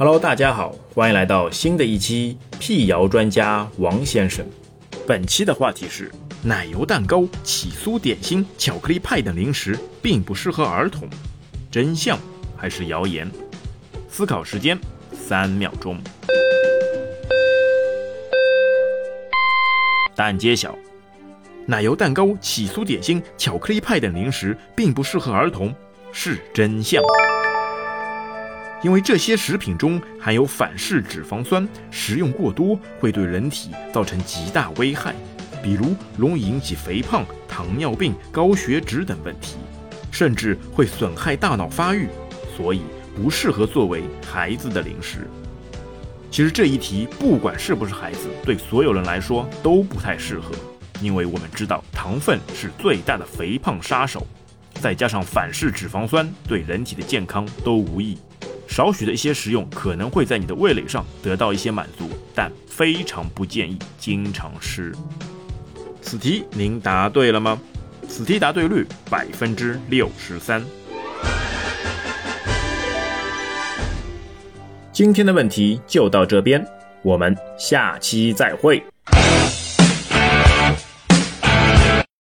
Hello，大家好，欢迎来到新的一期辟谣专家王先生。本期的话题是：奶油蛋糕、起酥点心、巧克力派等零食并不适合儿童，真相还是谣言？思考时间三秒钟。答案揭晓：奶油蛋糕、起酥点心、巧克力派等零食并不适合儿童，是真相。因为这些食品中含有反式脂肪酸，食用过多会对人体造成极大危害，比如容易引起肥胖、糖尿病、高血脂等问题，甚至会损害大脑发育，所以不适合作为孩子的零食。其实这一题不管是不是孩子，对所有人来说都不太适合，因为我们知道糖分是最大的肥胖杀手，再加上反式脂肪酸对人体的健康都无益。少许的一些食用可能会在你的味蕾上得到一些满足，但非常不建议经常吃。此题您答对了吗？此题答对率百分之六十三。今天的问题就到这边，我们下期再会。